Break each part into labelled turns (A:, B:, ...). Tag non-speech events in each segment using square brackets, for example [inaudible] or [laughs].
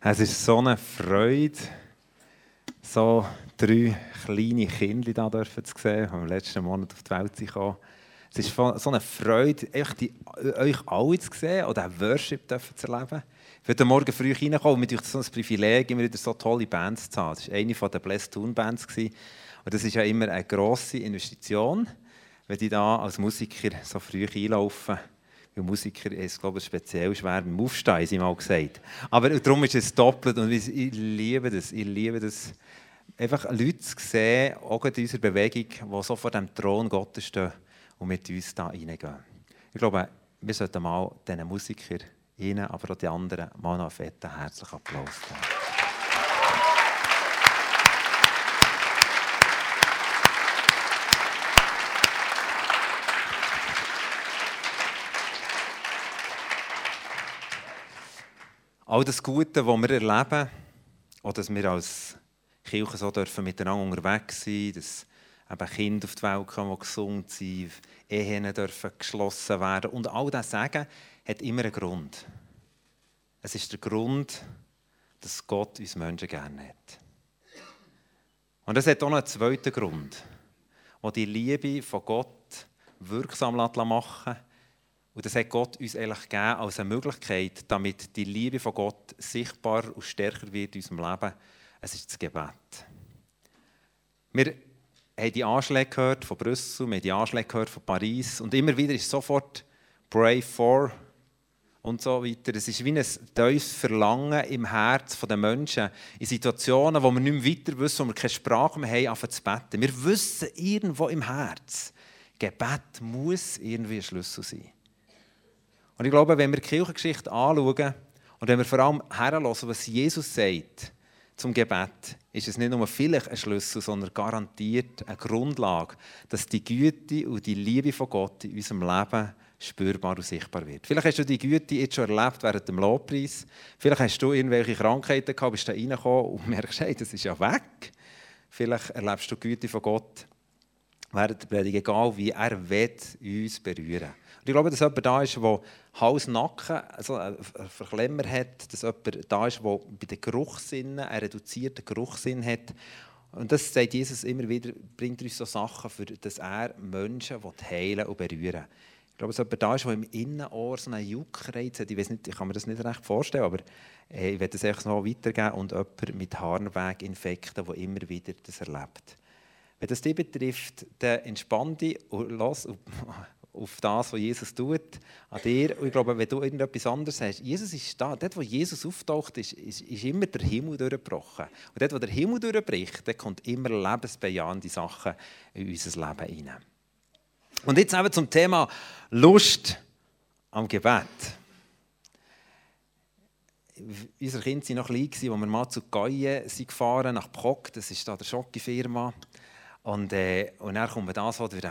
A: Es ist so eine Freude, so drei kleine Kinder hier zu sehen, die im letzten Monat auf die Welt gekommen Es ist so eine Freude, die, euch alle zu sehen oder auch Worship zu erleben. Ich bin Morgen früh reingekommen und mir so ein Privileg, immer wieder so tolle Bands zu haben. Das war eine der Blessed Tune Bands. Und das ist ja immer eine grosse Investition, wenn die da als Musiker so früh einlaufen. Weil Musiker ist, glaube ich, speziell schwer beim Aufstehen, sie mal gesagt. Aber darum ist es doppelt und ich liebe das. Ich liebe das, einfach Leute zu sehen, auch in unserer Bewegung, die so vor dem Thron Gottes stehen und mit uns da reingehen. Ich glaube, wir sollten mal diesen Musikern, ihnen, aber auch den anderen, mal noch einen fetten, herzlichen Applaus geben. All das Gute, was wir erleben, auch dass wir als Kirche so dürfen miteinander unterwegs sein dass eben Kinder auf die Welt kommen, die gesund sind, Ehen dürfen geschlossen werden. Und all das Sagen hat immer einen Grund. Es ist der Grund, dass Gott uns Menschen gerne hat. Und es hat auch noch einen zweiten Grund, der die Liebe von Gott wirksam machen lässt und das hat Gott uns eigentlich gegeben als eine Möglichkeit, damit die Liebe von Gott sichtbar und stärker wird in unserem Leben. Es ist das Gebet. Wir haben die Anschläge gehört von Brüssel, wir haben die Anschläge gehört von Paris und immer wieder ist sofort Pray for und so weiter. Es ist wie ein tiefes Verlangen im Herz der Menschen in Situationen, wo wir nicht mehr weiter wissen, wo wir keine Sprache mehr haben, anfangen zu beten. Wir wissen irgendwo im Herz, Gebet muss irgendwie ein Schlüssel sein. Und ich glaube, wenn wir die Kirchengeschichte anschauen und wenn wir vor allem herhören, was Jesus sagt zum Gebet, ist es nicht nur vielleicht ein Schlüssel, sondern garantiert eine Grundlage, dass die Güte und die Liebe von Gott in unserem Leben spürbar und sichtbar wird. Vielleicht hast du die Güte jetzt schon erlebt während dem Lobpreis. Vielleicht hast du irgendwelche Krankheiten gehabt, bist da reingekommen und [laughs] merkst, hey, das ist ja weg. Vielleicht erlebst du die Güte von Gott während der Predigt, egal wie er wird uns berühren und ich glaube, dass jemand da ist, der Hals, Nacken, also einen Verklemmer hat, dass jemand da ist, der bei den Geruchssinnen einen reduzierten Geruchssinn hat. Und das sagt Jesus immer wieder, bringt uns so Sachen, für dass er Menschen heilen und berühren Ich glaube, dass jemand da ist, der im Innenohr so einen Juckreiz hat. Ich, weiß nicht, ich kann mir das nicht recht vorstellen, aber äh, ich werde das einfach noch weitergeben. Und jemand mit Harnweginfekten, der immer wieder das erlebt. Wenn das dich betrifft, dann entspann dich und lass auf das, was Jesus tut, an dir. Und ich glaube, wenn du irgendetwas anderes hast, Jesus ist da. Dort, wo Jesus auftaucht, ist, ist, ist immer der Himmel durchgebrochen. Und dort, wo der Himmel durchbricht, da kommt immer lebensbejahende Sachen in unser Leben hinein. Und jetzt eben zum Thema Lust am Gebet. Unsere Kinder waren noch klein, als wir mal zu Gaie gefahren nach Pok, das ist da der Schocke-Firma. Und, äh, und dann kommt das, was durch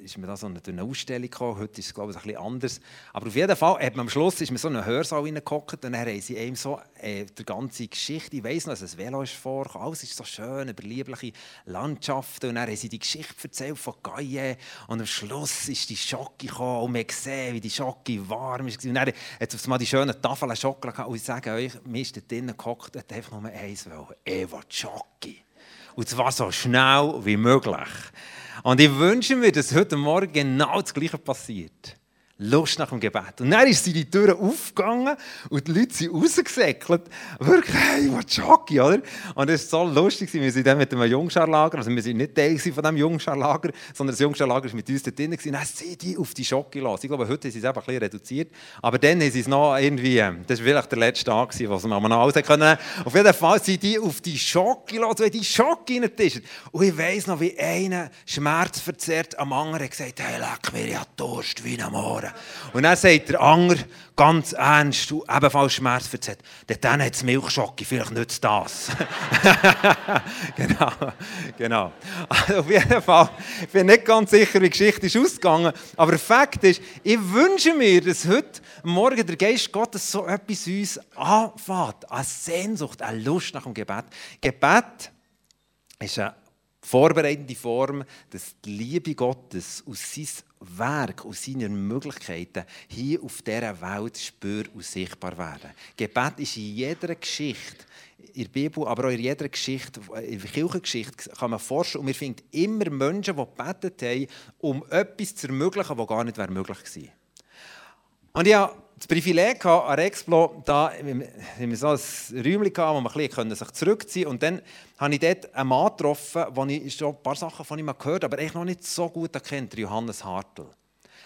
A: ist mir da so eine, eine Ausstellung gekommen. Heute ist es, glaube ich, ein bisschen anders. Aber auf jeden Fall hat man am Schluss ist man so in einen Hörsaal reingehockt und dann haben sie eben so äh, die ganze Geschichte, ich weiss noch, dass ein Velo ist vorgekommen, alles ist so schön, über liebliche Landschaften und dann haben sie die Geschichte erzählt von Gaille und am Schluss ist die Schocke gekommen und man gesehen, wie die Schocke warm ist und dann hat es mal die schönen Tafeln Schokolade gehabt und ich sage euch, mir ist da drinnen gehockt, hat einfach nur eins wollen, Eva Schocke. Und zwar so schnell wie möglich. Und ich wünsche mir, dass heute Morgen genau das Gleiche passiert. Lust nach dem Gebet. Und dann ist sie die Tür aufgegangen und die Leute sind rausgesäckelt. Wirklich, hey, was Jockey, oder? Und es war so lustig, wir sind dann mit einem Jungscharlager, also wir sind nicht Teil von diesem Jungscharlager, sondern das Jungscharlager war mit uns da drin. Dann sind die auf die Schocke los. Ich glaube, heute haben sie es einfach ein bisschen reduziert. Aber dann sie es noch irgendwie, ähm, das war vielleicht der letzte Tag, was wir noch alles können. Auf jeden Fall sind die auf die Schocke los, weil die Schocke rein ist. Und ich weiss noch, wie einer schmerzverzerrt am anderen gesagt hat, hey, leck mir ja Durst wie am Morgen. Und dann sagt der Anger ganz ernst, du ebenfalls schmerzverzerrt, dann hat es Milchschocke, vielleicht nützt das. [laughs] genau, genau. Also auf jeden Fall, ich bin nicht ganz sicher, wie die Geschichte ist ausgegangen, aber Fakt ist, ich wünsche mir, dass heute Morgen der Geist Gottes so etwas uns anfängt, eine Sehnsucht, eine Lust nach dem Gebet. Gebet ist eine vorbereitende Form, dass die Liebe Gottes aus, Werk und seine Möglichkeiten hier auf dieser Welt spür und sichtbar werden. Gebet ist in jeder Geschichte, in der Bibel, aber auch in jeder Geschichte, in der Kirchengeschichte, kann man forschen. Und wir finden immer Menschen, die gebetet haben, um etwas zu ermöglichen, was gar nicht möglich gewesen Und hatte das Privileg an Rexplo, da wir so ein Räumchen hatten, wo man ein bisschen sich zurückziehen konnte. Und dann habe ich dort einen Mann getroffen, wo ich schon ein paar Sachen von ihm gehört aber eigentlich noch nicht so gut kennt, Johannes Hartl.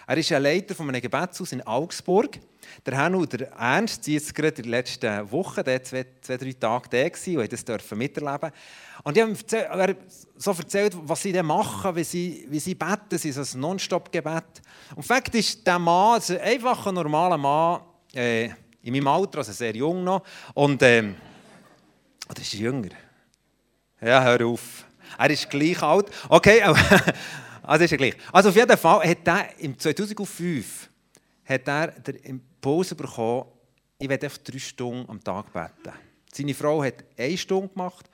A: Er ist ein Leiter von einem Gebetshaus in Augsburg. Der Herr und der Ernst sind jetzt gerade in den letzten Wochen, der zwei, zwei, drei Tage da gewesen, und das dürfen miterleben. Und ich habe ihm so erzählt, was sie dann machen, wie sie, wie sie beten. Sie ist ein Non-Stop-Gebet. Und Fakt ist, der Mann, also einfach ein normaler Mann, äh, in meinem Alter, also sehr jung noch, und ähm, oder ist er jünger? Ja, hör auf. Er ist gleich alt. Okay, [laughs] also ist er gleich. Also auf jeden Fall hat er im 2005 hat er den Impuls bekommen, ich werde einfach drei Stunden am Tag beten. Seine Frau hat eine Stunde gemacht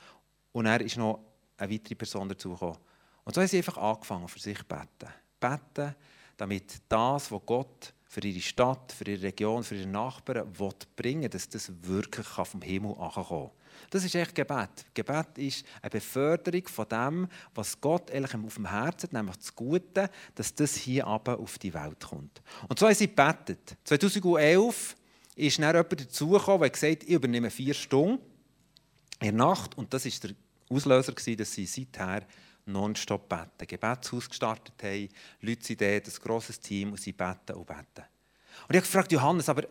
A: und er ist noch eine weitere Person dazugekommen. Und so haben sie einfach angefangen, für sich zu beten. Beten, damit das, was Gott für ihre Stadt, für ihre Region, für ihre Nachbarn will bringen dass das wirklich vom Himmel ankommen kann. Das ist echt Gebet. Gebet ist eine Beförderung von dem, was Gott eigentlich auf dem Herzen hat, nämlich das Gute, dass das hier aber auf die Welt kommt. Und so haben sie gebetet. 2011 ist dann jemand dazugekommen, der gesagt hat, ich übernehme vier Stunden in der Nacht. Und das war der Auslöser, dass sie seither nonstop beten. Gebetshaus gestartet haben, Leute sind dort, ein grosses Team, und sie beten und beten. Und ich habe gefragt, Johannes, aber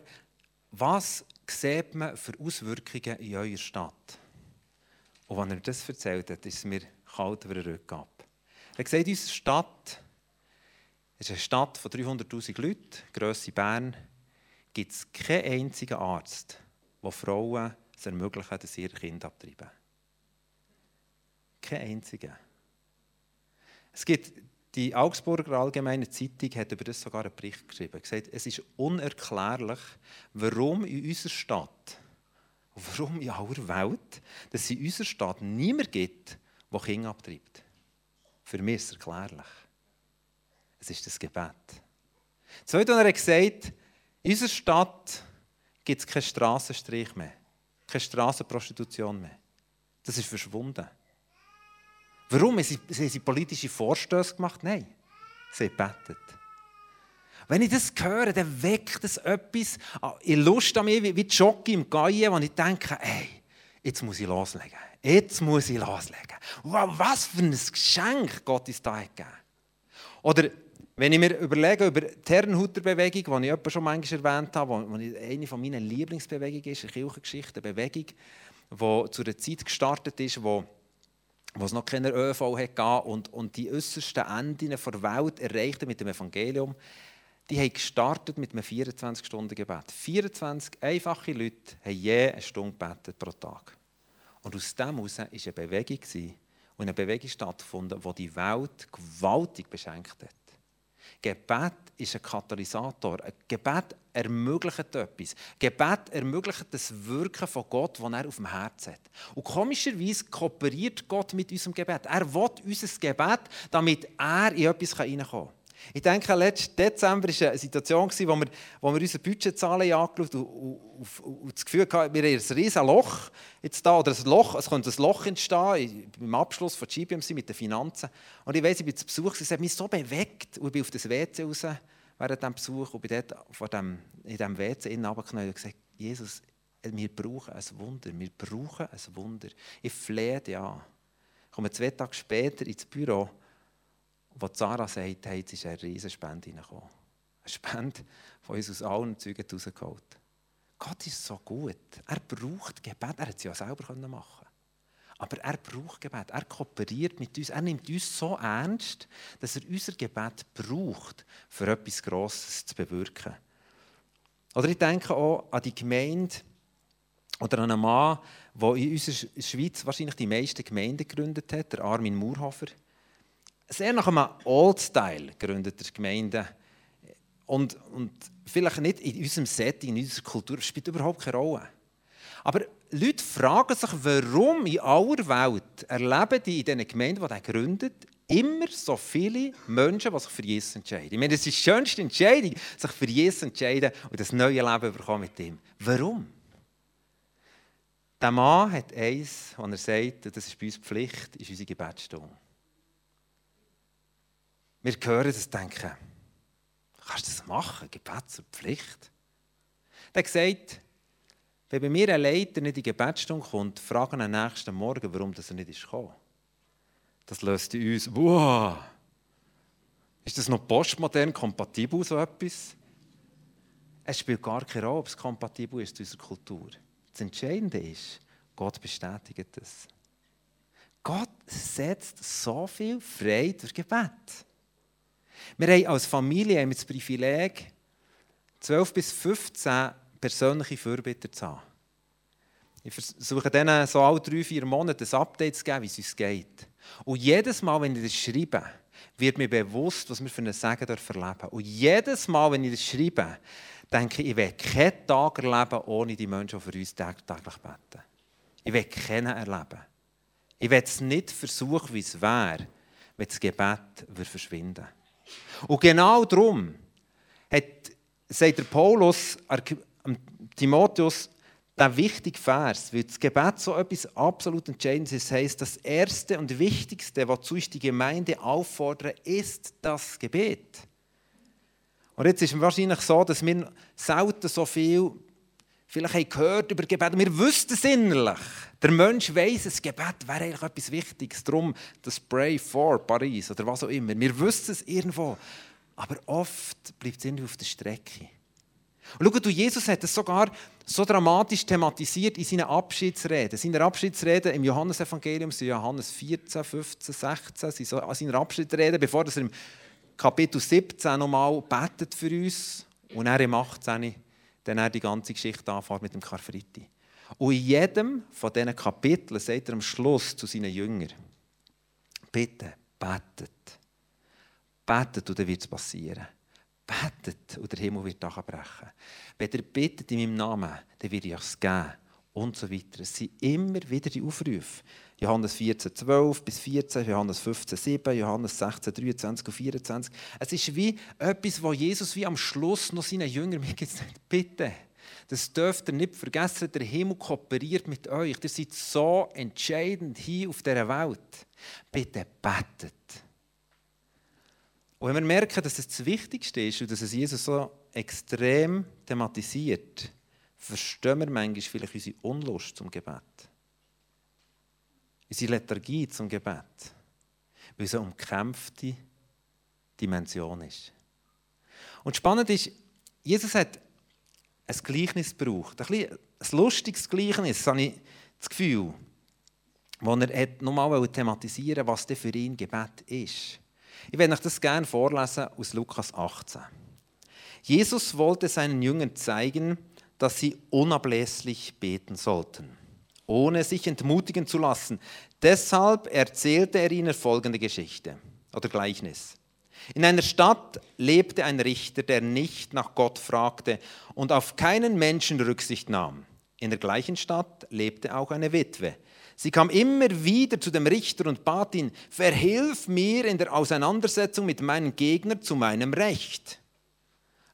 A: was sieht man für Auswirkungen in eurer Stadt? Und wenn er das erzählt hat, ist es mir kalt über den Rücken ab. Er gesagt, unsere Stadt ist eine Stadt von 300'000 Leuten, Grösse Bern, gibt es keinen einzigen Arzt, der Frauen es ermöglichen, dass sie ihr Kind abtreiben. Kein einziger. Es gibt die Augsburger Allgemeine Zeitung hat über das sogar einen Bericht geschrieben. Gesagt, es ist unerklärlich, warum in unserer Stadt, warum in aller Welt, dass es in unserer Stadt niemand gibt, der Kinder abtreibt. Für mich ist es erklärlich. Es ist das Gebet. Zweitens hat er gesagt, in unserer Stadt gibt es keinen Strassenstrich mehr, keine Strassenprostitution mehr. Das ist verschwunden. Warum? Sie, haben sie politische Vorstöße gemacht? Nein, sie gebetet. Wenn ich das höre, dann weckt es etwas in Lust an mir, wie Jockey im Gaien, wo ich denke, ey, jetzt muss ich loslegen. Jetzt muss ich loslegen. Wow, was für ein Geschenk Gott uns da gegeben Oder wenn ich mir überlege über die Herrenhuter-Bewegung, die ich schon manchmal erwähnt habe, die eine meiner Lieblingsbewegungen ist, eine Kirchengeschichte, eine Bewegung, die zu einer Zeit gestartet ist, wo wo es noch keine ÖV hatte und, und die äußersten Enden der Welt erreichten mit dem Evangelium, die haben gestartet mit einem 24-Stunden-Gebet. 24 einfache Leute haben je eine Stunde gebetet pro Tag. Und aus dem heraus war eine Bewegung und eine Bewegung stattgefunden, die die Welt gewaltig beschenkt hat. Gebet ist ein Katalysator. Gebet ermöglicht etwas. Gebet ermöglicht das Wirken von Gott, das er auf dem Herzen hat. Und komischerweise kooperiert Gott mit unserem Gebet. Er will unser Gebet, damit er in etwas hineinkommen kann. Ich denke, letzten Dezember war eine Situation, wo wir, wir unsere Budgetzahlen angeschaut haben und, und, das Gefühl hatten, wir haben ein riesiges Loch jetzt da, oder ein Loch, es könnte ein Loch entstehen beim Abschluss von GBMC mit den Finanzen. Und ich weiss, ich bin zu Besuch, es hat mich so bewegt und ich bin auf das WC raus während diesem Besuch und bin dort vor dem, in diesem WC innen runtergeknallt und gesagt, Jesus, wir brauchen ein Wunder, wir brauchen ein Wunder. Ich flehe dich an. Ich komme zwei Tage später ins Büro wo Sarah sagt, hey, jetzt ist eine riesige Spende reingekommen. Eine Spende, die uns aus allen Zeugen rausgeholt Gott ist so gut. Er braucht Gebet. Er hätte es ja selber machen Aber er braucht Gebet. Er kooperiert mit uns. Er nimmt uns so ernst, dass er unser Gebet braucht, für etwas Grosses zu bewirken. Oder ich denke auch an die Gemeinde oder an einen Mann, der in unserer Schweiz wahrscheinlich die meisten Gemeinden gegründet hat, der Armin Murhofer sehr nach einem Old-Style gegründete Gemeinde. Und, und vielleicht nicht in unserem Setting, in unserer Kultur, das spielt überhaupt keine Rolle. Aber Leute fragen sich, warum in aller Welt erleben die in diesen Gemeinden, die er gründet, immer so viele Menschen, die sich für Jesus entscheiden. Ich meine, das ist die schönste Entscheidung, sich für Jesus entscheiden und das neue Leben bekommen mit ihm. Warum? Der Mann hat eins, was er sagt, das ist bei uns Pflicht, ist unsere Gebetsstunde. Wir hören das denken, kannst du das machen? Gebet zur Pflicht? Er hat gesagt, wenn bei mir ein Leiter nicht in die Gebetsstunde kommt, fragen am nächsten Morgen, warum er nicht ist gekommen. Das löst in uns, wow, ist das noch postmodern kompatibel, so etwas? Es spielt gar keine Rolle, ob es kompatibel ist zu unserer Kultur. Das Entscheidende ist, Gott bestätigt das. Gott setzt so viel frei durch Gebet. Wir haben als Familie das Privileg, 12 bis 15 persönliche Fürbitter zu haben. Ich versuche denen so alle drei, vier Monate ein Update zu geben, wie es uns geht. Und jedes Mal, wenn ich das schreibe, wird mir bewusst, was wir für einen Segen erleben Und jedes Mal, wenn ich das schreibe, denke ich, ich werde keinen Tag erleben, ohne die Menschen, die für uns täglich beten. Ich werde keinen erleben. Ich werde es nicht versuchen, wie es wäre, wenn das Gebet verschwinden würde. Und genau darum hat, sagt der Paulus Timotheus, der wichtige Vers, weil das Gebet so etwas absolut Entscheidendes ist, heißt, das Erste und Wichtigste, wozu ich die Gemeinde auffordere, ist das Gebet. Und jetzt ist es wahrscheinlich so, dass wir selten so viel vielleicht haben gehört über Gebet. Wir wüssten es innerlich. Der Mensch weiß, das Gebet wäre eigentlich etwas Wichtiges. Darum das Pray for Paris oder was auch immer. Wir wüssten es irgendwo. Aber oft bleibt es irgendwie auf der Strecke. Und schau, du, Jesus hat es sogar so dramatisch thematisiert in seinen Abschiedsreden. Seine Abschiedsreden im Johannesevangelium sind Johannes 14, 15, 16, sind so seine Abschiedsreden, bevor er im Kapitel 17 nochmal betet für uns und er im 18 dann er die ganze Geschichte anfängt mit dem Karfreitag. Und in jedem von diesen Kapiteln sagt er am Schluss zu seinen Jüngern, bitte betet. Betet und dann wird es passieren. Betet und der Himmel wird brechen. Wenn ihr betet in meinem Namen, dann wird ich es geben. Und so weiter. Es sind immer wieder die Aufrufe. Johannes 14, 12 bis 14, Johannes 15, 7, Johannes 16, 23 und 24. Es ist wie etwas, wo Jesus wie am Schluss noch seinen Jüngern mitgibt. Bitte, das dürft ihr nicht vergessen, der Himmel kooperiert mit euch. Ihr seid so entscheidend hier auf dieser Welt. Bitte betet. Und wenn wir merken, dass es das Wichtigste ist und dass es Jesus so extrem thematisiert, verstehen wir manchmal vielleicht unsere Unlust zum Gebet unsere Lethargie zum Gebet, weil es eine umkämpfte Dimension ist. Und spannend ist, Jesus hat ein Gleichnis gebraucht, ein, ein lustiges Gleichnis, habe ich das Gefühl, wo er nochmal thematisieren was denn für ihn Gebet ist. Ich werde euch das gerne vorlesen aus Lukas 18. Jesus wollte seinen Jüngern zeigen, dass sie unablässlich beten sollten ohne sich entmutigen zu lassen. Deshalb erzählte er ihnen folgende Geschichte oder Gleichnis. In einer Stadt lebte ein Richter, der nicht nach Gott fragte und auf keinen Menschen Rücksicht nahm. In der gleichen Stadt lebte auch eine Witwe. Sie kam immer wieder zu dem Richter und bat ihn, verhilf mir in der Auseinandersetzung mit meinem Gegner zu meinem Recht.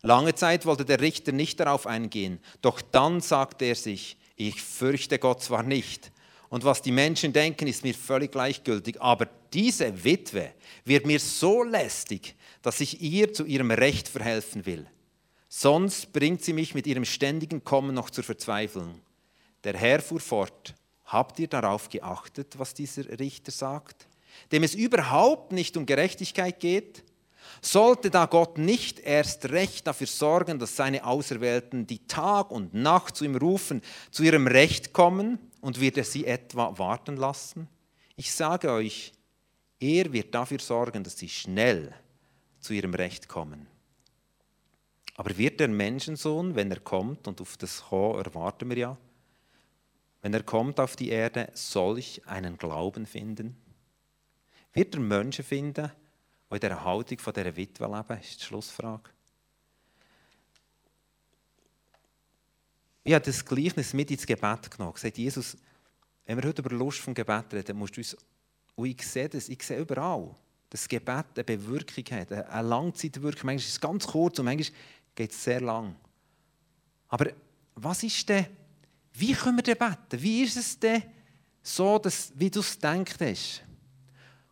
A: Lange Zeit wollte der Richter nicht darauf eingehen, doch dann sagte er sich, ich fürchte Gott zwar nicht, und was die Menschen denken, ist mir völlig gleichgültig, aber diese Witwe wird mir so lästig, dass ich ihr zu ihrem Recht verhelfen will. Sonst bringt sie mich mit ihrem ständigen Kommen noch zur Verzweiflung. Der Herr fuhr fort, habt ihr darauf geachtet, was dieser Richter sagt, dem es überhaupt nicht um Gerechtigkeit geht? Sollte da Gott nicht erst recht dafür sorgen, dass seine Auserwählten, die Tag und Nacht zu ihm rufen, zu ihrem Recht kommen und wird er sie etwa warten lassen? Ich sage euch, er wird dafür sorgen, dass sie schnell zu ihrem Recht kommen. Aber wird der Menschensohn, wenn er kommt, und auf das Kommen erwarten wir ja, wenn er kommt auf die Erde, solch einen Glauben finden? Wird er Menschen finden, die in dieser Haltung von dieser Witwe leben, ist die Schlussfrage. Ich habe das Gleichnis mit ins Gebet genommen. Gesagt, Jesus, wenn wir heute über Lust vom Gebet reden, musst du uns, und ich sehe das, ich sehe überall, dass Gebet eine Bewirkung hat, eine Langzeitwirkung. Manchmal ist es ganz kurz und manchmal geht es sehr lang. Aber was ist denn, wie können wir denn beten? Wie ist es denn so, dass, wie du es gedacht hast?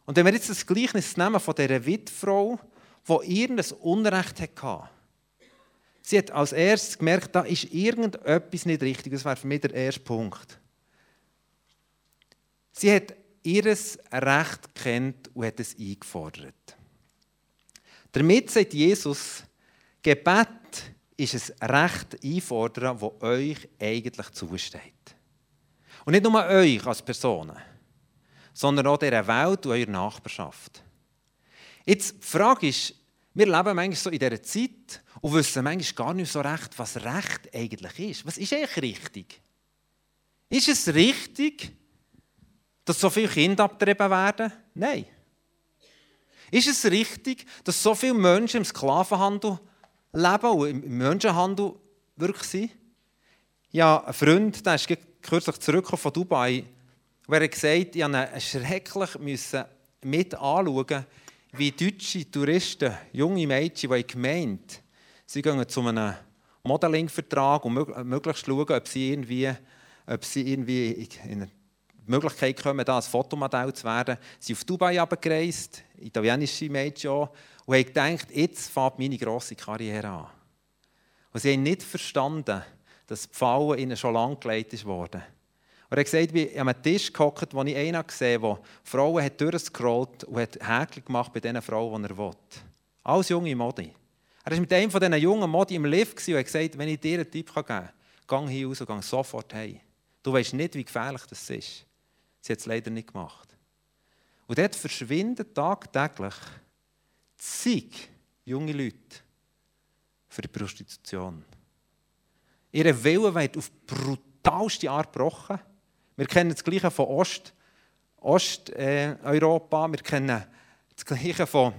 A: Und wenn wir jetzt das Gleichnis nehmen von dieser Witfrau, die irgendein Unrecht hatte, sie hat als erstes gemerkt, da ist irgendetwas nicht richtig. Das wäre für mich der erste Punkt. Sie hat ihr Recht kennt und hat es eingefordert. Damit sagt Jesus, Gebet ist ein Recht einfordern, das euch eigentlich zusteht. Und nicht nur euch als Personen, sondern auch dieser Welt und eurer Nachbarschaft. Jetzt, die Frage ist, wir leben manchmal so in dieser Zeit und wissen manchmal gar nicht so recht, was Recht eigentlich ist. Was ist eigentlich richtig? Ist es richtig, dass so viele Kinder abgetrieben werden? Nein. Ist es richtig, dass so viele Menschen im Sklavenhandel leben und im Menschenhandel wirklich sind? Ja, ein Freund, der ist kürzlich zurückgekommen von Dubai, und er hat gesagt, ich musste schrecklich mit anschauen, wie deutsche Touristen, junge Mädchen, die gemeint sie gehen zu einem Modeling-Vertrag und möglichst schauen, ob sie irgendwie, ob sie irgendwie in die Möglichkeit kommen, da als Fotomodell zu werden. Sie sind auf Dubai abgereist, italienische Mädchen auch, und haben gedacht, jetzt fängt meine grosse Karriere an. Und sie haben nicht verstanden, dass die Fallen ihnen schon lange gelegt worden. Er hat gesagt, ich an einem Tisch gehockt, wo ich einen gesehen habe, der Frauen hat durchgescrollt und hat Häkchen gemacht bei den Frauen, die er will. Alles junge Modi. Er war mit einem von diesen jungen Modi im Lift und hat gesagt, wenn ich dir einen Tipp geben kann, geh hier raus und geh sofort heim. Du weißt nicht, wie gefährlich das ist. Sie hat es leider nicht gemacht. Und dort verschwinden tagtäglich zig junge Leute für die Prostitution. Ihre Wille wird auf brutalste Art gebrochen. Wir kennen das Gleiche von Ost, Osteuropa, äh, wir kennen das Gleiche von,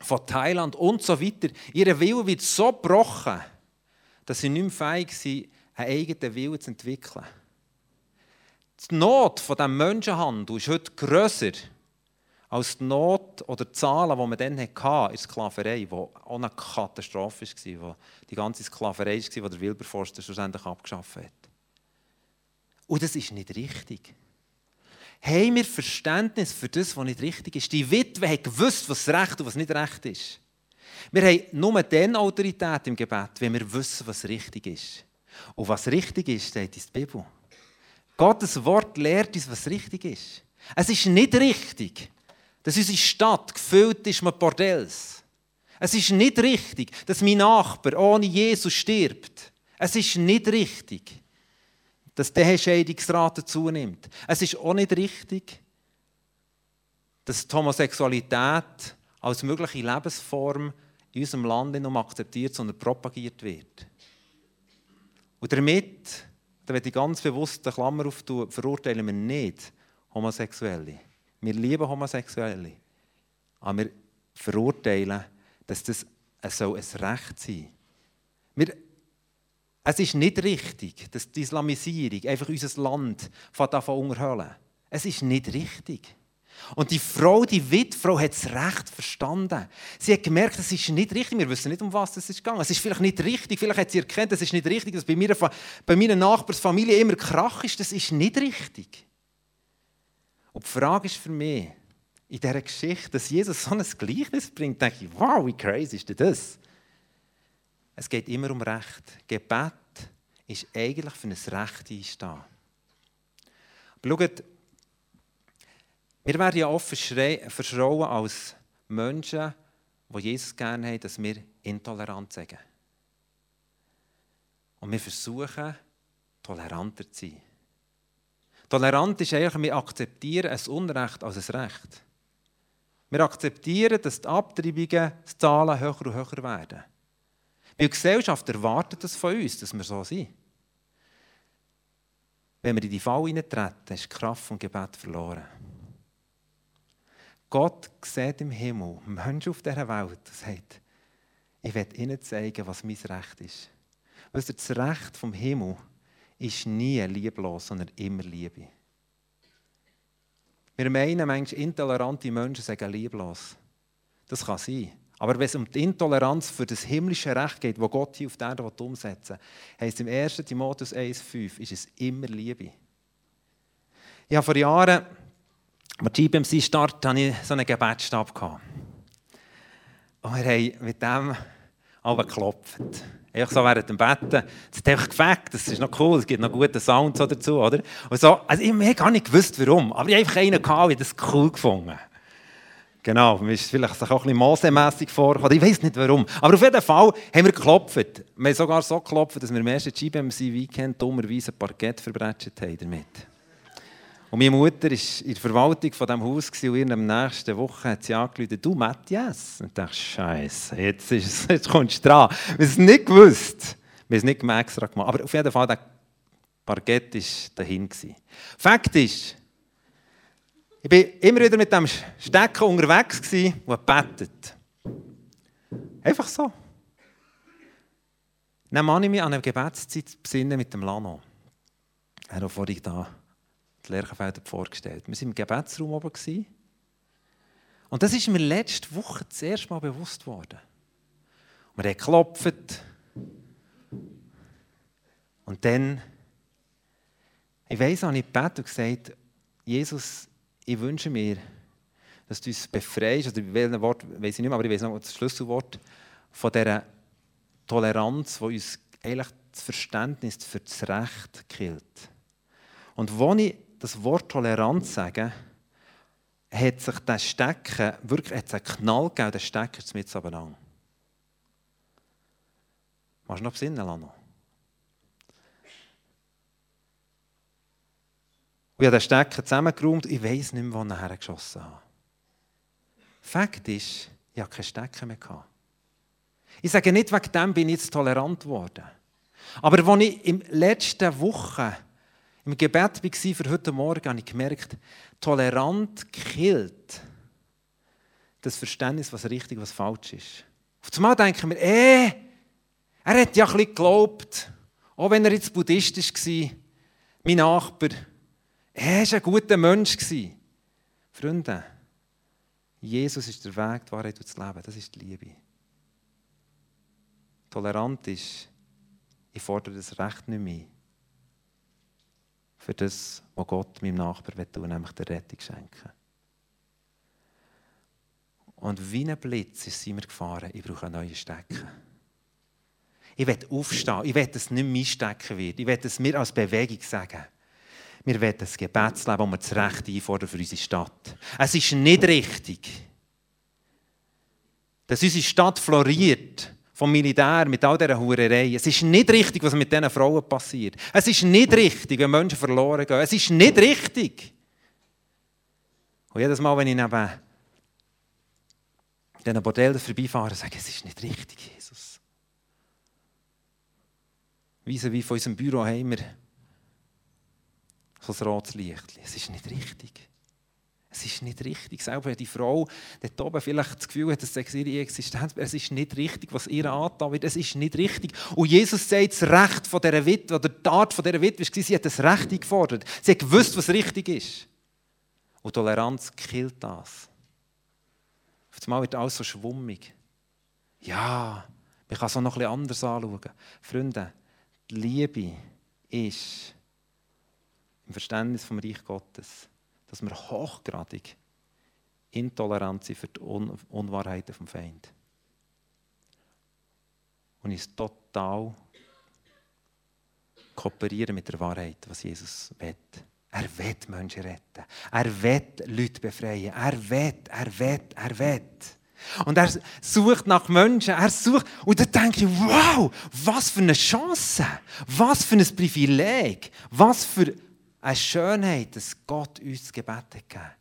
A: von Thailand und so weiter. Ihre Wille wird so gebrochen, dass sie nicht mehr fähig sind, einen eigenen Willen zu entwickeln. Die Not von diesem Menschenhandel ist heute grösser als die Not oder die Zahlen, die man dann hatte in der Sklaverei, die auch eine Katastrophe war, wo die ganze Sklaverei war, die der Wilberforster schlussendlich abgeschafft hat. Und das ist nicht richtig. Haben wir Verständnis für das, was nicht richtig ist? Die Witwe hat gewusst, was recht und was nicht recht ist. Wir haben nur dann Autorität im Gebet, wenn wir wissen, was richtig ist. Und was richtig ist, steht in der Bibel. Gottes Wort lehrt uns, was richtig ist. Es ist nicht richtig, dass unsere Stadt gefüllt ist mit Bordells. Es ist nicht richtig, dass mein Nachbar ohne Jesus stirbt. Es ist nicht richtig, dass die Scheidungsrate zunimmt. Es ist auch nicht richtig, dass die Homosexualität als mögliche Lebensform in unserem Land nicht nur akzeptiert, sondern propagiert wird. Und damit da werde ich ganz bewusst eine Klammer auftun, verurteilen wir nicht Homosexuelle. Wir lieben Homosexuelle. Aber wir verurteilen, dass das ein Recht sein wir, Es ist nicht richtig, dass die Islamisierung einfach unser Land davon unterhöhlen. Es ist nicht richtig. Und die Frau, die Witfrau, hat es recht verstanden. Sie hat gemerkt, es ist nicht richtig. Wir wissen nicht, um was es ist gegangen. Es ist vielleicht nicht richtig. Vielleicht hat sie erkannt, es ist nicht richtig, dass bei, mir, bei meiner Nachbarsfamilie immer Krach ist. Das ist nicht richtig. Und die Frage ist für mich, in dieser Geschichte, dass Jesus so ein Gleichnis bringt, denke ich, wow, wie crazy ist das? Es geht immer um Recht. Gebet ist eigentlich für ein Recht einstehen. Aber schaut, wir werden ja oft verschrauen als Menschen, die Jesus gerne haben, dass wir intolerant sagen. Und wir versuchen, toleranter zu sein. Tolerant ist eigentlich, wir akzeptieren ein Unrecht als ein Recht. Wir akzeptieren, dass die Abtreibungen höher und höher werden. Weil die Gesellschaft erwartet das von uns, dass wir so sind. Wenn wir in die Fall hineintreten, ist die Kraft vom Gebet verloren. Gott sieht im Himmel Menschen auf dieser Welt und sagt, ich werde ihnen zeigen, was mein Recht ist. Ihr, das Recht vom Himmel ist nie lieblos, sondern immer Liebe. Wir meinen manchmal, intolerante Menschen sagen lieblos. Das kann sein. Aber wenn es um die Intoleranz für das himmlische Recht geht, das Gott hier auf der Erde umsetzen will, heisst im 1. Timotheus 1,5 ist es immer Liebe. Ich habe vor Jahren, als die GBMC startet, hatte ich so einen Gebetsstab. Und wir haben mit dem alle geklopft. Einfach so während dem Betten. Das hat einfach gefällt. Das ist noch cool. Es gibt noch gute Sounds dazu, oder? Und so, also ich habe gar nicht gewusst, warum. Aber ich habe einfach einen gehabt, ich das cool gefunden. Genau, mir ist vielleicht auch ein bisschen Mose-mässig vorgekommen. Ich weiß nicht warum. Aber auf jeden Fall haben wir geklopft. Wir haben sogar so geklopft, dass wir im ersten GBMC-Weekend dummerweise ein Parkett verbrechen haben damit. Und meine Mutter war in der Verwaltung von diesem Haus und in der nächsten Woche hat sie angerufen, du Matthias. Und ich dachte, Scheiße, jetzt, jetzt kommst du dran. Wir haben es nicht gewusst. Wir haben es nicht extra gemacht. Aber auf jeden Fall, der Parkett war dahin. Fakt ist, ich war immer wieder mit dem Stecken unterwegs und gebetet. Einfach so. Dann mache ich mich an eine Gebetszeit besinnen mit dem Lano. Er hat vorhin da die Lerchenfelder vorgestellt. Wir waren im Gebetsraum oben. Und das ist mir letzte Woche das erste Mal bewusst geworden. Und wir haben geklopft. Und dann, ich weiss, habe ich gebetet und gesagt, Jesus, ich wünsche mir, dass du uns befreist, oder welches Wort weiß ich nicht mehr, aber ich weiß noch das Schlüsselwort, von dieser Toleranz, die uns eigentlich das Verständnis für das Recht killt. Und wo ich das Wort Toleranz sage, hat sich das Stecken, wirklich hat es einen Knall gegeben, der Stecker mit abeinander. Machst du noch besinnen, Lano? Und ich habe den Stecker zusammengeräumt, ich weiß nicht mehr, wo ich nachher geschossen habe. Fakt ist, ich habe keinen Stecker mehr. Ich sage nicht, wegen dem bin ich jetzt tolerant geworden. Aber als ich in den letzten Wochen im Gebet war für heute Morgen, habe ich gemerkt, tolerant killt das Verständnis, was richtig, was falsch ist. Auf einmal denken wir, eh, er hat ja ein bisschen geglaubt, auch wenn er jetzt buddhistisch war, mein Nachbar, er war ein guter Mensch. Freunde, Jesus ist der Weg, die Wahrheit und das Leben. Das ist die Liebe. Tolerant ist, ich fordere das Recht nicht mehr. Für das, was Gott meinem Nachbarn tun nämlich der Rettung schenken. Und wie ein Blitz ist sie mir gefahren, ich brauche einen neuen Stecken. Ich will aufstehen. Ich will, dass es nicht mein Stecken wird. Ich will, dass wir als Bewegung sagen, wir wollen ein Gebetsleben, wo wir das Recht einfordern für unsere Stadt. Es ist nicht richtig, dass unsere Stadt floriert vom Militär mit all dieser Hurerei. Es ist nicht richtig, was mit diesen Frauen passiert. Es ist nicht richtig, wenn Menschen verloren gehen. Es ist nicht richtig. Und jedes Mal, wenn ich neben diesen Bordellen vorbeifahre, sage ich, es ist nicht richtig, Jesus. Wie von unserem Büro haben wir so ein rotes Licht. Es ist nicht richtig. Es ist nicht richtig. Selber wenn die Frau dort oben vielleicht das Gefühl hat, es sei ihre Existenz. Es ist nicht richtig, was ihr angetan wird. Es ist nicht richtig. Und Jesus sagt, das Recht von dieser Witwe, oder die Art von dieser Witwe war, sie hat das Recht gefordert. Sie hat gewusst, was richtig ist. Und Toleranz killt das. Auf einmal wird alles so schwummig. Ja, man kann es auch noch etwas anders anschauen. Freunde, die Liebe ist im Verständnis vom Reich Gottes, dass wir hochgradig intolerant sind für die Un Unwahrheiten vom Feind. Und uns total kooperieren mit der Wahrheit, was Jesus will. Er will Menschen retten. Er will Leute befreien. Er will, er will, er will. Und er sucht nach Menschen, er sucht, und dann denke ich, wow, was für eine Chance, was für ein Privileg, was für eine Schönheit, dass Gott uns das hat.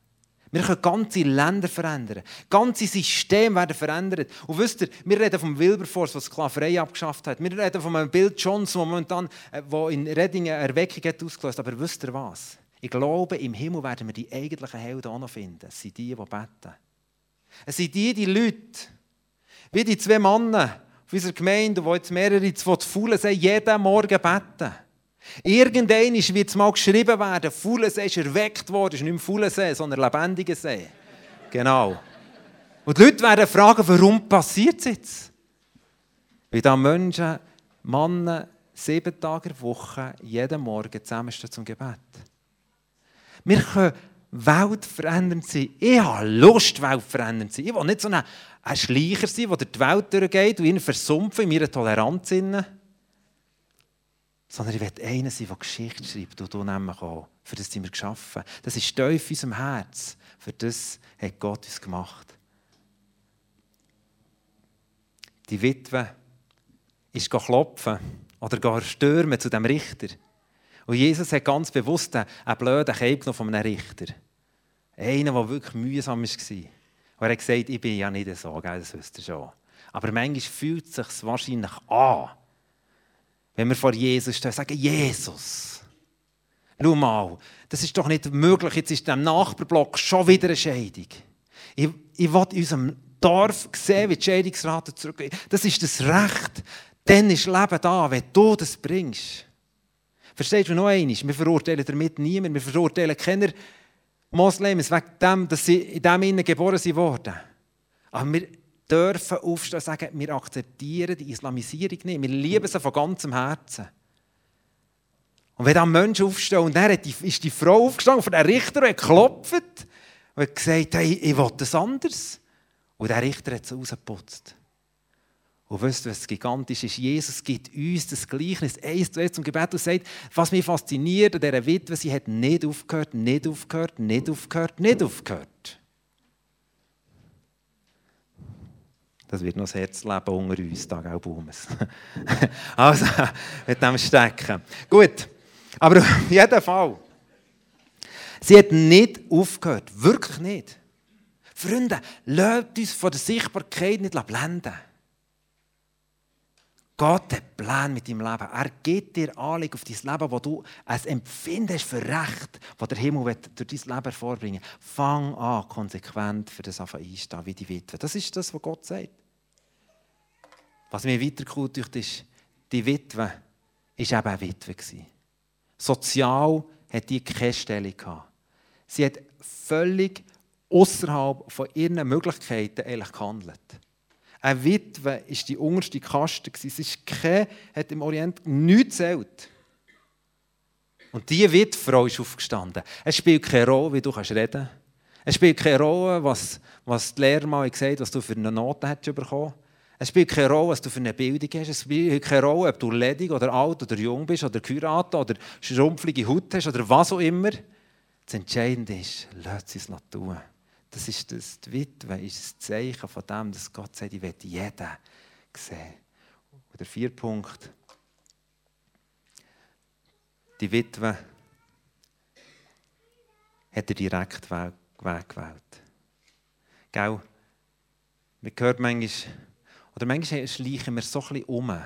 A: Wir können ganze Länder verändern. Ganze Systeme werden verändert. Und wisst ihr, wir reden vom Wilberforce, der Sklaverei abgeschafft hat. Wir reden von einem Bill Johnson, der momentan wo in Reddingen eine Erweckung hat ausgelöst Aber wisst ihr was? Ich glaube, im Himmel werden wir die eigentlichen Helden auch noch finden. Es sind die, die beten. Es sind die, die Leute, wie die zwei Männer auf unserer Gemeinde, die jetzt mehrere zu Faulen sind, jeden Morgen beten. Irgendwann wird es mal geschrieben werden, Fuhlensee ist erweckt worden, ist nicht mehr Fuhlensee, sondern lebendiger See. Genau. Und die Leute werden fragen, warum passiert es jetzt? Weil da Menschen, Männer, sieben Tage der Woche, jeden Morgen zusammenstehen zum Gebet. Wir können weltverändernd sein. Ich habe Lust, weltverändernd zu sein. Ich will nicht so ein, ein Schleicher sein, der die Welt durchgeht und ihn versumpfen in meiner Toleranz. Sondern ich will einer sein, der Geschichte schreibt und du nämlich auch. Für das sind wir geschaffen. Das ist tief in unserem Herz. Für das hat Gott uns gemacht. Die Witwe ist klopfen oder stürmen zu dem Richter. Und Jesus hat ganz bewusst einen blöden genommen von einem Richter. Einer, der wirklich mühsam war. Und er hat gesagt, ich bin ja nicht so, das wisst ihr schon. Aber manchmal fühlt es sich wahrscheinlich an, wenn wir vor Jesus stehen sagen, Jesus, schau mal, das ist doch nicht möglich, jetzt ist im Nachbarblock schon wieder eine Scheidung. Ich, ich will in unserem Dorf sehen, wie die Scheidungsrate zurückgeht. Das ist das Recht. Dann ist Leben da, wenn du das bringst. Verstehst du noch einmal? Wir verurteilen damit niemanden. Wir verurteilen keine Moslems wegen dem, dass sie in diesem Innen geboren wurden. Aber wir dürfen aufstehen und sagen, wir akzeptieren die Islamisierung nicht. Wir lieben sie von ganzem Herzen. Und wenn dann Menschen aufstehen und dann ist die Frau aufgestanden von der Richter und hat geklopft und gesagt, hey, ich will das anders. Und der Richter hat es rausgeputzt. Und wisst ihr, was gigantisch ist? Jesus gibt uns das Gleichnis eins zu eins zum Gebet und sagt, was mich fasziniert an dieser Witwe, sie hat nicht aufgehört, nicht aufgehört, nicht aufgehört, nicht aufgehört. Das wird noch das Herzleben unter uns, da auch Baumes. [laughs] also, mit dem stecken. Gut, aber auf [laughs] jeden Fall. Sie hat nicht aufgehört, wirklich nicht. Freunde, lasst uns von der Sichtbarkeit nicht blenden. Gott hat Plan mit deinem Leben. Er gibt dir Anliegen auf dein Leben, wo du ein Empfinden hast für Recht, das der Himmel durch dein Leben hervorbringen will. Fang an, konsequent für das einstehen, wie die Witwe. Das ist das, was Gott sagt. Was mir weiter gut ist, die Witwe war eben eine Witwe. Sozial hat die keine gehabt. Sie hat völlig außerhalb von ihren Möglichkeiten eigentlich gehandelt. Eine Witwe war die unterste Kaste. Kein, hat im Orient nichts zählt. Und diese Witwefrau ist aufgestanden. Es spielt keine Rolle, wie du reden kannst. Es spielt keine Rolle, was, was die Lehrer mal gesagt was du für eine Note hast bekommen Es spielt keine Rolle, was du für eine Bildung hast. Es spielt keine Rolle, ob du ledig oder alt oder jung bist oder geheiratet oder schrumpflige Haut hast oder was auch immer. Das Entscheidende ist, lass es tun. Das ist das, die Witwe ist das Zeichen von dem, dass Gott sagt, ich will jeden sehen. Und der vierte Punkt. Die Witwe hat den direkten Weg gewählt. Gell? Man hört manchmal, oder manchmal schleichen wir so ein um.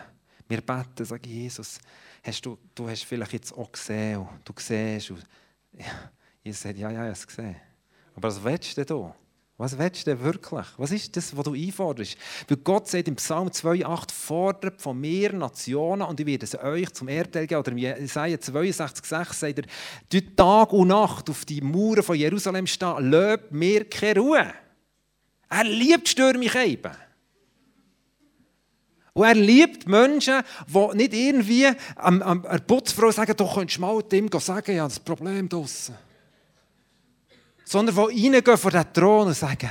A: Wir beten, sagen, Jesus, hast du, du hast vielleicht jetzt auch gesehen, und du siehst. Und, Jesus sagt, ja, ja, ich habe es gesehen. Aber was willst du denn? Was willst du denn wirklich? Was ist das, was du einforderst? Weil Gott sagt im Psalm 2,8 fordert von mir Nationen und ich werde es euch zum Erdteil geben. Oder in Jesaja 62,6 sagt er, du Tag und Nacht auf die Mauern von Jerusalem stehen, löb mir keine Ruhe. Er liebt stürmische eben. Und er liebt Menschen, die nicht irgendwie am, am, der Putzfrau sagen, du könntest mal dem sagen, ja, das Problem draussen sondern die reingehen vor den Thron und sagen,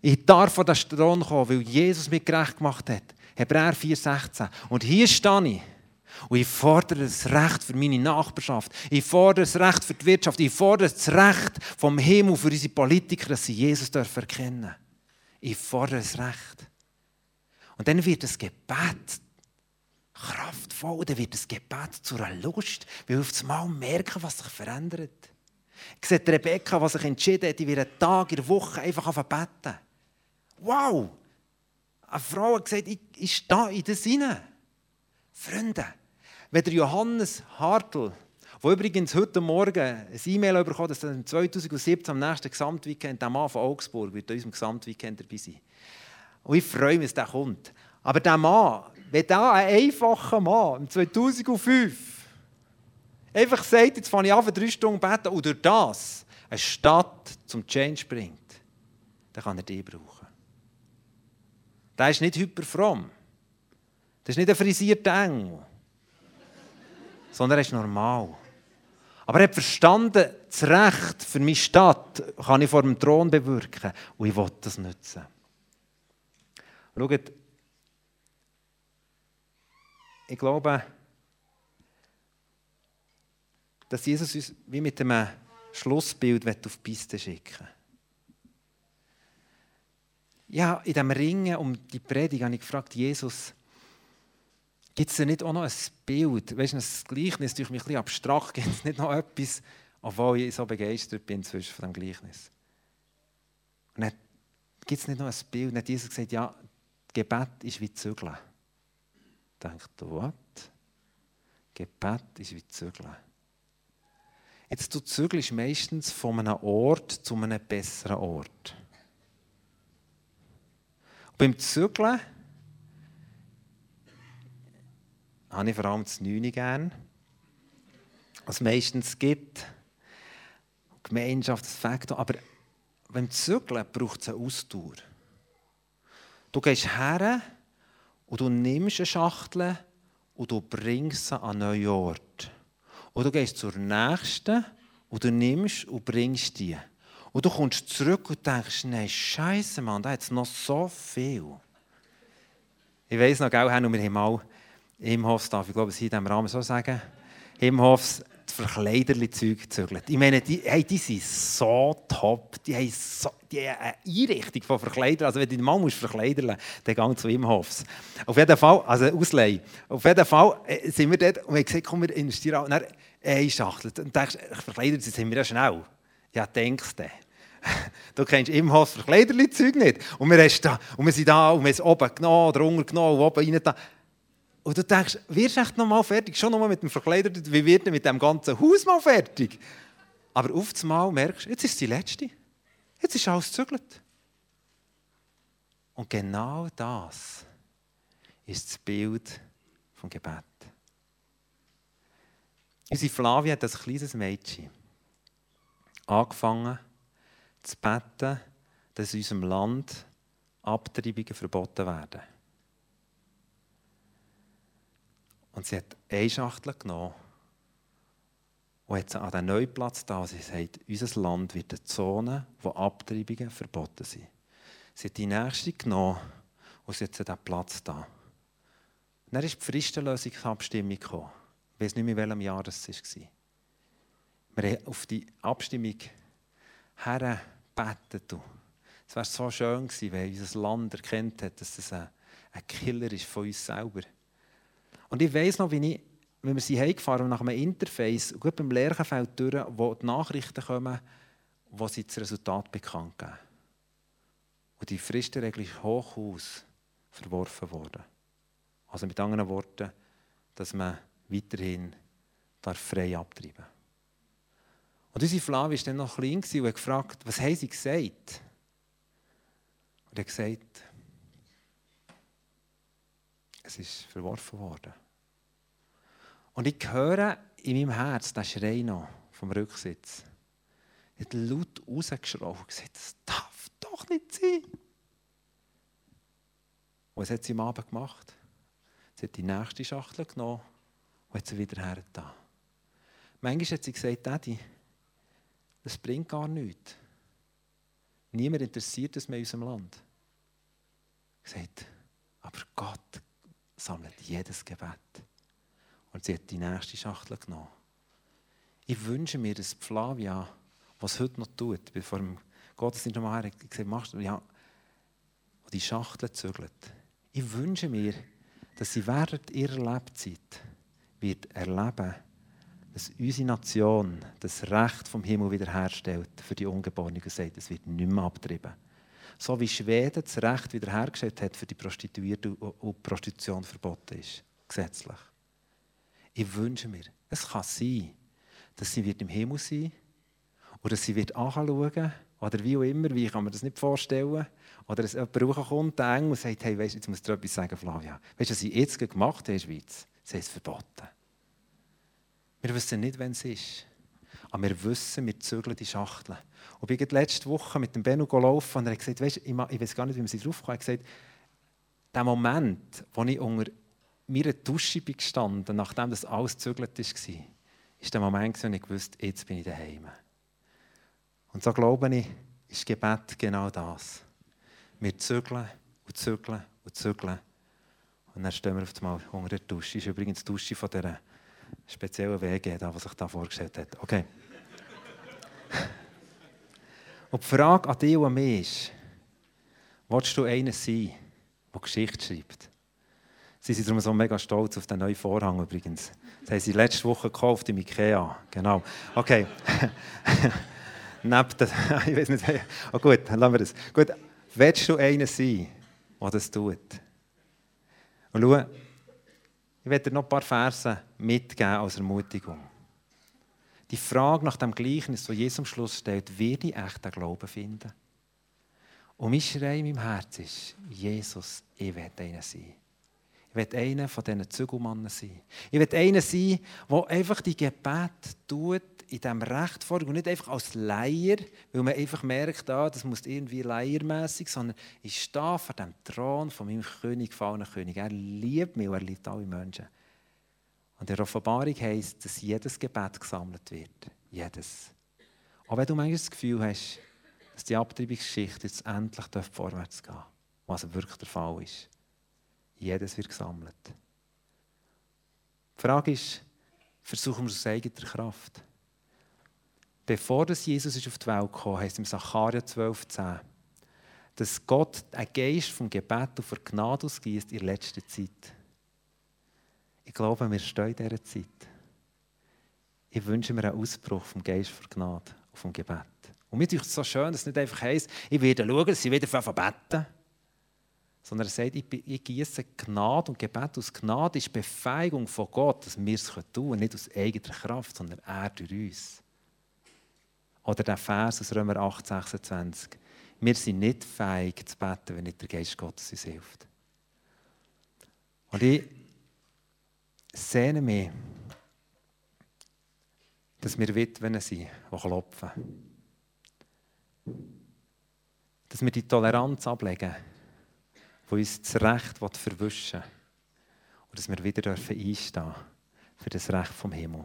A: ich darf vor den Thron kommen, weil Jesus mich gerecht gemacht hat. Hebräer 4,16. Und hier stehe ich. Und ich fordere das Recht für meine Nachbarschaft. Ich fordere das Recht für die Wirtschaft. Ich fordere das Recht vom Himmel für unsere Politiker, dass sie Jesus dürfen erkennen Ich fordere das Recht. Und dann wird das Gebet kraftvoll, dann wird das Gebet zu einer Lust, weil wir auf einmal merken, was sich verändert. Ich sehe Rebecca, die sich entschieden hat, die wird einen Tag in der Woche einfach beten. Wow! Eine Frau hat gesagt, ich, ich stehe in das hinein. Freunde, wenn der Johannes Hartl, der übrigens heute Morgen ein E-Mail bekommen dass er 2017 am nächsten Gesamtweekend, der Mann von Augsburg, wird in unserem Gesamtweekend dabei sein. Und ich freue mich, dass der kommt. Aber der Mann, wenn der ein einfacher Mann im 2005 einfach sagt, jetzt fange ich an, für drei Stunden beten und durch das eine Stadt zum Change bringt, dann kann er dich brauchen. Der ist nicht hyperfromm. Das ist nicht ein frisierter Engel. Sondern er ist normal. Aber er hat verstanden, das Recht für meine Stadt kann ich vor dem Thron bewirken. Und ich will das nutzen. Schaut, ich glaube, dass Jesus uns wie mit einem Schlussbild auf die Piste schicken Ja, in diesem Ringen um die Predigt habe ich gefragt, Jesus, gibt es denn nicht auch noch ein Bild, weißt du, ein Gleichnis, das mich ein bisschen abstrakt, [laughs] gibt es nicht noch etwas, obwohl ich so begeistert bin von diesem Gleichnis? Und dann gibt es nicht noch ein Bild, und dann hat Jesus gesagt, ja, Gebet ist wie Zügeln. Ich dachte, was? Gebet ist wie Zügeln. Jetzt du zügelst meistens von einem Ort zu einem besseren Ort. Und beim Zügeln habe ich vor allem das Neune gern, was es meistens gibt. Gemeinschaft, das Faktor. Aber beim Zügeln braucht es eine Ausdauer. Du gehst her und du nimmst eine Schachtel und du bringst sie an einen neuen Ort. Und du gehst zur nächsten und du nimmst und bringst die. Und du kommst zurück und denkst, nein, Scheiße, Mann, da hat es noch so viel. Ich weiss noch, gell, wir haben mal Imhoffs, darf ich glaube ich in diesem Rahmen so sagen, Imhoffs Verkleiderli-Zeug gezügelt. Ich meine, die, hey, die sind so top. Die haben, so, die haben eine Einrichtung von Verkleidern. Also wenn den Mann musst verkleidern dann geh zu Imhoffs. Auf jeden Fall, also Ausleihen. Auf jeden Fall äh, sind wir dort und haben gesagt, komm, wir investieren. Und dann, eine Schachtel. Und denkst, verkleidert sind wir ja schnell. Ja, denkst du. [laughs] Du kennst im Haus Verkleiderli-Zeug nicht. Und wir, da, und wir sind da und wir haben es oben genommen oder unten genommen und oben rein. Und du denkst, wirst du echt noch mal fertig? Schon noch mal mit dem Verkleider, wie wird denn mit dem ganzen Haus mal fertig? Aber auf einmal merkst du, jetzt ist die letzte. Jetzt ist alles gezügelt. Und genau das ist das Bild vom Gebet. Unsere Flavia hat als kleines Mädchen angefangen zu beten, dass in unserem Land Abtreibungen verboten werden. Und sie hat eine Schachtel genommen und hat sie an den neuen Platz da. Sie sagt, unser Land wird eine Zone, wo Abtreibungen verboten sind. Sie hat die nächste genommen und sie hat diesen Platz da. Und dann ist die Fristenlösungsabstimmung gekommen. Ich weiß nicht mehr, in welchem Jahr das war. Wir haben auf die Abstimmung hergebetet. Es wäre so schön gewesen, wenn unser Land erkennt hat, dass das ein, Killer ist von uns selber. Und ich weiß noch, wie ich, wenn wir sie heimgefahren und nach einem Interface, gut beim Lerchenfeld durch, wo die Nachrichten kommen, wo sie das Resultat bekannt geben. Und die Fristenregel ist hoch aus verworfen worden. Also mit anderen Worten, dass man weiterhin darf frei abtreiben Und unsere Flavie war dann noch klein und hat gefragt, was haben sie gesagt? Und er hat gesagt, es ist verworfen worden. Und ich höre in meinem Herz den Schrei noch vom Rücksitz. Er hat laut rausgeschrien und gesagt, das darf doch nicht sein. Und was hat sie am Abend gemacht? Sie hat die nächste Schachtel genommen und hat sie wieder hergetan. Manchmal hat sie gesagt, Daddy, das bringt gar nichts. Niemand interessiert es mehr in unserem Land. Sie sagt, aber Gott sammelt jedes Gebet. Und sie hat die nächste Schachtel genommen. Ich wünsche mir, dass Flavia, was heute noch tut, bevor dem Gottesdienst noch mal her, gesagt, machst du, ja, die Schachtel zügelt. Ich wünsche mir, dass sie während ihrer Lebzeit wird erleben, dass unsere Nation das Recht vom Himmel wiederherstellt für die Ungeborenen und sagt, es wird nicht mehr abgetrieben. So wie Schweden das Recht wiederhergestellt hat für die Prostituierten und Prostitution verboten ist, gesetzlich. Ich wünsche mir, es kann sein, dass sie wird im Himmel sein oder dass sie wird anschauen oder wie auch immer, wie kann man das nicht vorstellen. Oder dass jemand kommt, der Engel, und sagt, hey, weißt, jetzt muss ich dir etwas sagen, Flavia. Weißt du, was sie jetzt gemacht haben in der Schweiz? Sie haben es verboten. Wir wissen nicht, wann es ist. Aber wir wissen, wir zügeln die Schachtel. Und ich bin letzte Woche mit dem Benno gelaufen und er hat gesagt, weißt, ich, weiß gar nicht, wie man sie drauf. Er hat gesagt, der Moment, wo ich unter meiner Dusche bin gestanden, nachdem das alles gezügelt war, ist der Moment, wo ich wusste, jetzt bin ich daheim. Und so glaube ich, ist Gebet genau das. Wir zügeln und zügeln und zügeln. Und dann stehen wir auf einmal unter der Dusche. Das ist übrigens die Dusche von dieser speziellen WG, die sich da vorgestellt hat. Okay. Und die Frage an dich und mich ist, willst du einer sein, der Geschichte schreibt? Sie sind darum so mega stolz auf den neuen Vorhang übrigens. Das haben sie letzte Woche gekauft im Ikea. Genau. Okay. [laughs] Neben der, [laughs] ich weiß nicht, oh gut, dann lassen wir das. Gut, willst du einer sein, der das tut? Und schau, ich werde dir noch ein paar Verse mitgeben als Ermutigung. Die Frage nach dem Gleichnis, das Jesus am Schluss stellt, wird ich echt den Glauben finden? Und mein Schrei in meinem Herz ist, Jesus, ich werde einer sein. Ich will einer von diesen Zügelmannen sein. Ich will einer sein, der einfach die Gebet tut, in diesem Recht folgt und nicht einfach als Leier, weil man einfach merkt, ah, das muss irgendwie leiermässig, sondern ich stehe vor dem Thron von meinem König, gefallenen König. Er liebt mich und er liebt alle Menschen. Und in der Offenbarung heisst, dass jedes Gebet gesammelt wird. Jedes. Auch wenn du manchmal das Gefühl hast, dass die Abtreibungsgeschichte jetzt endlich vorwärts gehen was wirklich der Fall ist. Jedes wird gesammelt. Die Frage ist, versuchen wir es aus eigener Kraft? Bevor Jesus auf die Welt kam, heißt es im Sacharja 12,10, dass Gott einen Geist vom Gebet und von Gnade ausgießt in der letzten Zeit. Ich glaube, wir stehen in dieser Zeit. Ich wünsche mir einen Ausbruch vom Geist von Gnade und vom Gebet. Und mir ist es so schön, dass es nicht einfach heisst, ich werde schauen, sie wieder beten sondern er sagt, ich, ich gieße Gnade und Gebet aus Gnade ist Befähigung von Gott, dass wir es tun können, nicht aus eigener Kraft, sondern er durch uns. Oder der Vers aus Römer 8, 26. Wir sind nicht fähig zu beten, wenn nicht der Geist Gottes uns hilft. Und ich sehne mich, dass wir Witwen sind, die klopfen. Dass wir die Toleranz ablegen die uns das Recht verwischen will. Und dass wir wieder einstehen dürfen für das Recht vom Himmel,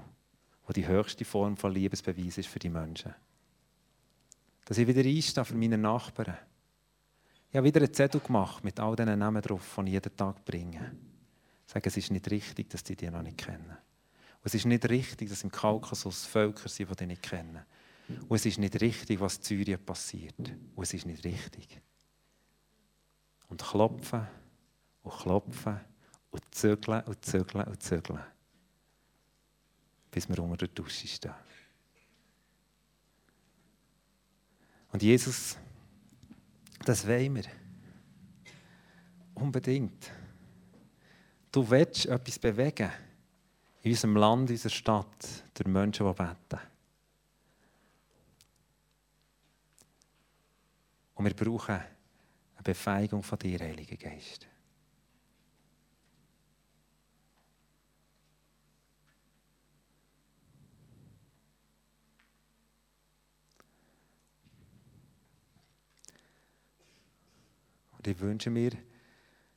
A: wo die höchste Form von Liebesbeweis ist für die Menschen. Dass ich wieder einstehe für meine Nachbarn. Ich habe wieder einen Zettel gemacht mit all diesen Namen drauf, die ich jeden Tag bringe. Ich sage, es ist nicht richtig, dass die die noch nicht kennen. Und es ist nicht richtig, dass im Kaukasus Völker sind, die die nicht kennen. Und es ist nicht richtig, was in Syrien passiert. Und es ist nicht richtig. Und klopfen und klopfen und zügeln und zügeln und zügeln. Bis wir unter der Dusche stehen. Und Jesus, das wollen wir. Unbedingt. Du willst etwas bewegen in unserem Land, in unserer Stadt, durch Menschen, die beten. Und wir brauchen Befähigung von dir, Heiliger Geist. Und ich wünsche mir,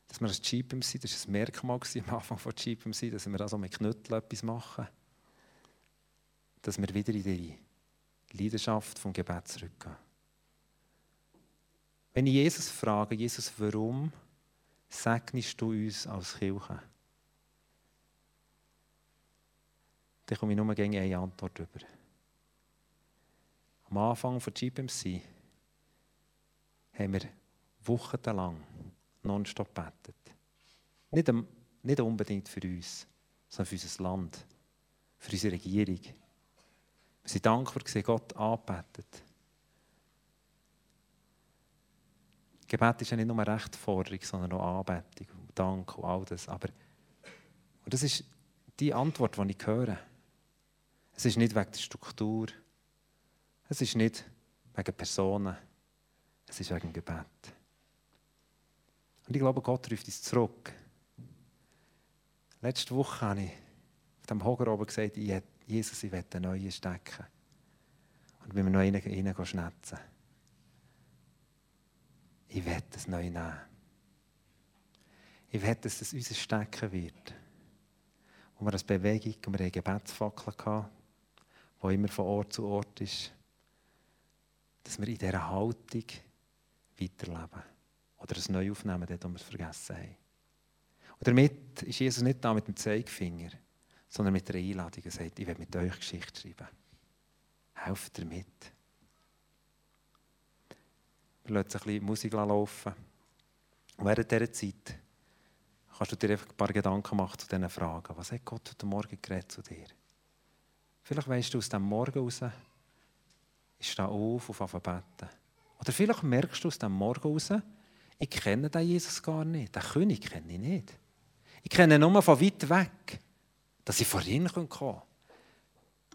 A: dass wir als GPMC, das war ein Merkmal am Anfang von GPMC, dass wir also mit Knütteln etwas machen, dass wir wieder in die Leidenschaft vom Gebet zurückgehen. Wenn ich Jesus frage, Jesus, warum segnest du uns als Kirche? Dann komme ich nur gegen eine Antwort über. Am Anfang von GPMC haben wir wochenlang nonstop gebetet. Nicht, nicht unbedingt für uns, sondern für unser Land, für unsere Regierung. Wir sind dankbar, dass Gott angebetet Gebet ist ja nicht nur Rechtforderung, sondern auch Anbetung und Dank und all das. Aber und das ist die Antwort, die ich höre. Es ist nicht wegen der Struktur. Es ist nicht wegen Personen. Es ist wegen Gebet. Und ich glaube, Gott ruft uns zurück. Letzte Woche habe ich auf dem Hoger oben gesagt, Jesus, ich will einen neuen stecken. Und wenn wir noch einen schnetzen. Ich will das neu nehmen. Ich will, dass das unser Stecken wird. Und wir als Bewegung, und wir haben Gebetsfackeln gehabt, die immer von Ort zu Ort ist, dass wir in dieser Haltung weiterleben. Oder es neu aufnehmen, dort, wir es vergessen haben. Und damit ist Jesus nicht da mit dem Zeigefinger, sondern mit der Einladung. Er sagt, ich werde mit euch Geschichte schreiben. Helft mit. Wir lassen ein bisschen Musik laufen. Und während dieser Zeit kannst du dir einfach ein paar Gedanken machen zu diesen Fragen. Was hat Gott heute Morgen geredet zu dir? Vielleicht weißt du aus dem Morgen raus, ich stehe auf auf Alphabeten. Oder vielleicht merkst du aus dem Morgen raus, ich kenne den Jesus gar nicht. Den König kenne ich nicht. Ich kenne ihn nur von weit weg, dass ich vor ihn kommen kann.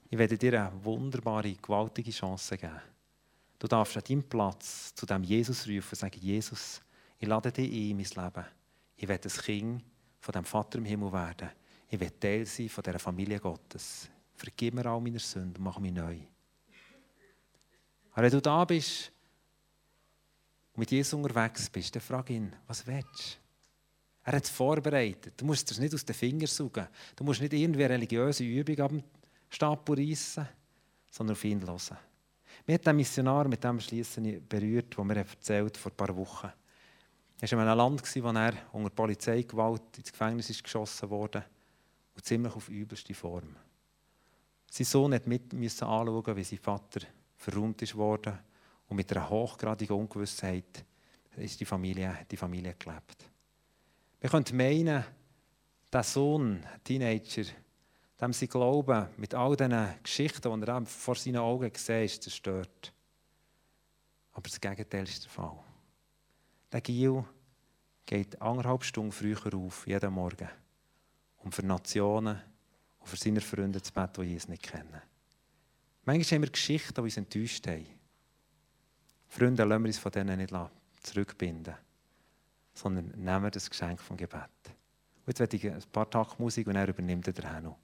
A: Ich werde dir eine wunderbare, gewaltige Chance geben. Du darfst an deinem Platz zu dem Jesus rufen und sagen, Jesus, ich lade dich ein in mein Leben. Ich werde ein Kind von dem Vater im Himmel werden. Ich werde Teil sein von dieser Familie Gottes. Vergib mir all meine Sünden und mach mich neu. Aber wenn du da bist mit Jesus unterwegs bist, dann frag ihn, was willst du? Er hat es vorbereitet. Du musst es nicht aus den Fingern suchen. Du musst nicht irgendwie eine religiöse Übung am Stapel reissen, sondern auf ihn hören. Mir hat Missionar, mit dem Schließen berührt, der mir erzählt vor ein paar Wochen. Er war in einem Land, wo er unter Polizeigewalt ins Gefängnis ist geschossen wurde und ziemlich auf übelste Form. Sein Sohn musste mit anschauen, wie sein Vater verrummt worden und mit einer hochgradigen Ungewissheit ist die Familie, die Familie gelebt. Wir können meinen, der Sohn, Teenager, dem sein Glauben mit all diesen Geschichten, die er vor seinen Augen gesehen ist, zerstört. Aber das Gegenteil ist der Fall. Der Gil geht anderthalb Stunden früher auf, jeden Morgen, um für Nationen und für seine Freunde zu beten, die Jesus nicht kennen. Manchmal haben wir Geschichten, die uns enttäuscht haben. Freunde, lassen wir uns von denen nicht zurückbinden, sondern nehmen wir das Geschenk vom Gebet. Und jetzt werde ich ein paar Tage Musik und er übernimmt der Hanno.